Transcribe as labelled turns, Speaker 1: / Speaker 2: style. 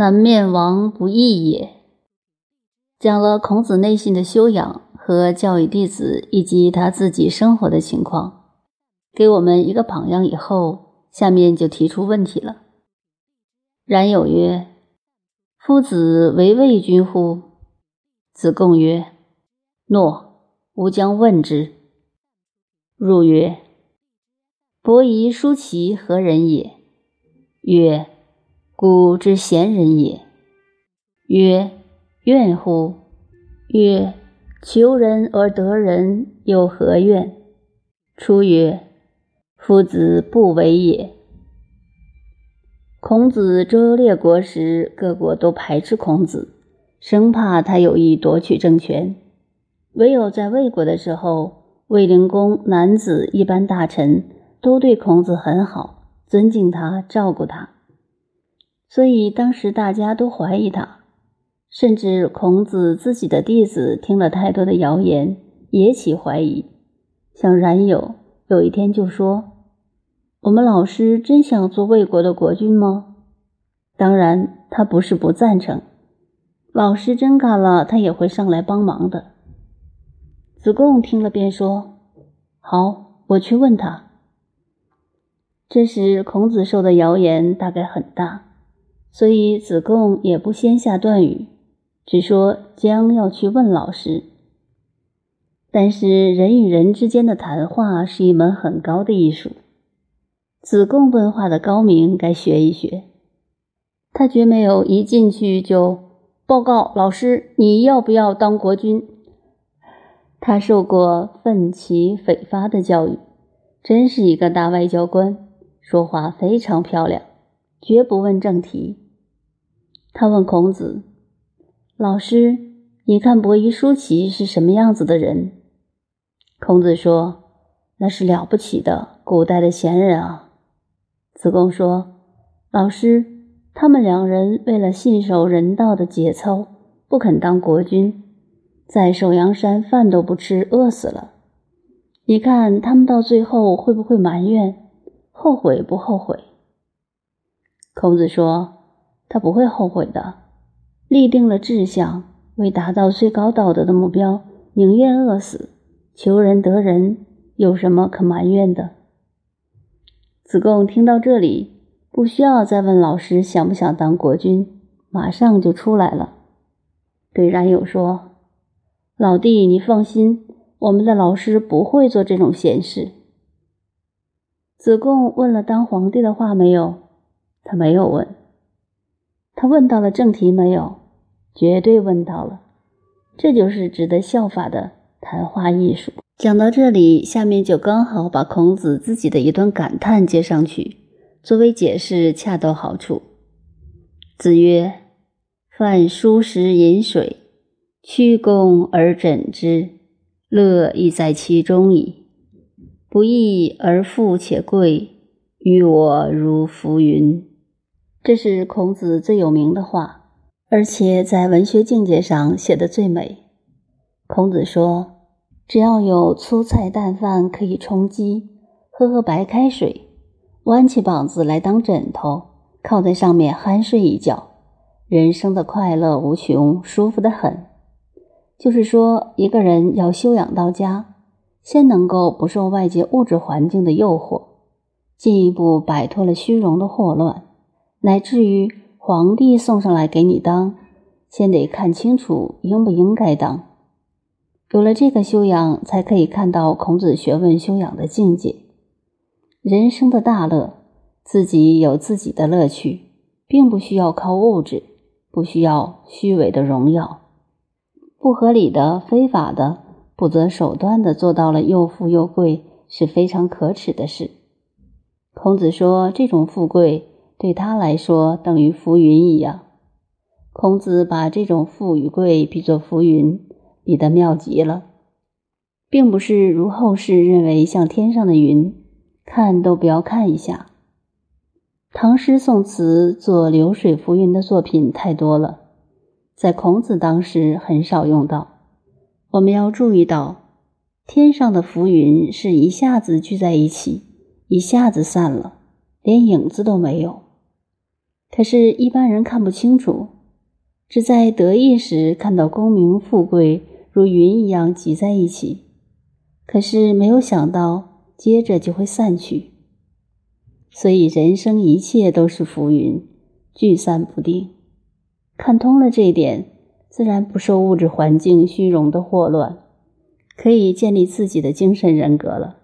Speaker 1: 南面王不义也。讲了孔子内心的修养和教育弟子以及他自己生活的情况，给我们一个榜样。以后下面就提出问题了。冉有曰：“夫子为魏君乎？”子贡曰：“诺，吾将问之。”入曰：“伯夷、叔齐何人也？”曰：“古之贤人也。”曰：“怨乎？”曰：“求人而得人，有何怨？”出曰：“夫子不为也。”孔子周游列国时，各国都排斥孔子，生怕他有意夺取政权。唯有在魏国的时候，卫灵公、男子一般大臣都对孔子很好，尊敬他，照顾他。所以当时大家都怀疑他，甚至孔子自己的弟子听了太多的谣言，也起怀疑。像冉有有一天就说。我们老师真想做魏国的国君吗？当然，他不是不赞成。老师真干了，他也会上来帮忙的。子贡听了便说：“好，我去问他。”这时孔子受的谣言大概很大，所以子贡也不先下断语，只说将要去问老师。但是人与人之间的谈话是一门很高的艺术。子贡问话的高明，该学一学。他绝没有一进去就报告老师：“你要不要当国君？”他受过奋起匪发的教育，真是一个大外交官，说话非常漂亮，绝不问正题。他问孔子：“老师，你看伯夷、叔齐是什么样子的人？”孔子说：“那是了不起的古代的贤人啊。”子贡说：“老师，他们两人为了信守人道的节操，不肯当国君，在首阳山饭都不吃，饿死了。你看他们到最后会不会埋怨、后悔不后悔？”孔子说：“他不会后悔的。立定了志向，为达到最高道德的目标，宁愿饿死，求人得人，有什么可埋怨的？”子贡听到这里，不需要再问老师想不想当国君，马上就出来了，对冉有说：“老弟，你放心，我们的老师不会做这种闲事。”子贡问了当皇帝的话没有？他没有问。他问到了正题没有？绝对问到了。这就是值得效法的谈话艺术。讲到这里，下面就刚好把孔子自己的一段感叹接上去，作为解释，恰到好处。子曰：“饭疏食饮水，曲肱而枕之，乐亦在其中矣。不义而富且贵，于我如浮云。”这是孔子最有名的话，而且在文学境界上写的最美。孔子说。只要有粗菜淡饭可以充饥，喝喝白开水，弯起膀子来当枕头，靠在上面酣睡一觉，人生的快乐无穷，舒服得很。就是说，一个人要修养到家，先能够不受外界物质环境的诱惑，进一步摆脱了虚荣的祸乱，乃至于皇帝送上来给你当，先得看清楚应不应该当。有了这个修养，才可以看到孔子学问修养的境界。人生的大乐，自己有自己的乐趣，并不需要靠物质，不需要虚伪的荣耀，不合理的、非法的、不择手段的做到了又富又贵，是非常可耻的事。孔子说，这种富贵对他来说等于浮云一样。孔子把这种富与贵比作浮云。比得妙极了，并不是如后世认为像天上的云，看都不要看一下。唐诗宋词做流水浮云的作品太多了，在孔子当时很少用到。我们要注意到，天上的浮云是一下子聚在一起，一下子散了，连影子都没有。可是，一般人看不清楚，只在得意时看到功名富贵如云一样挤在一起，可是没有想到接着就会散去。所以，人生一切都是浮云，聚散不定。看通了这一点，自然不受物质环境虚荣的祸乱，可以建立自己的精神人格了。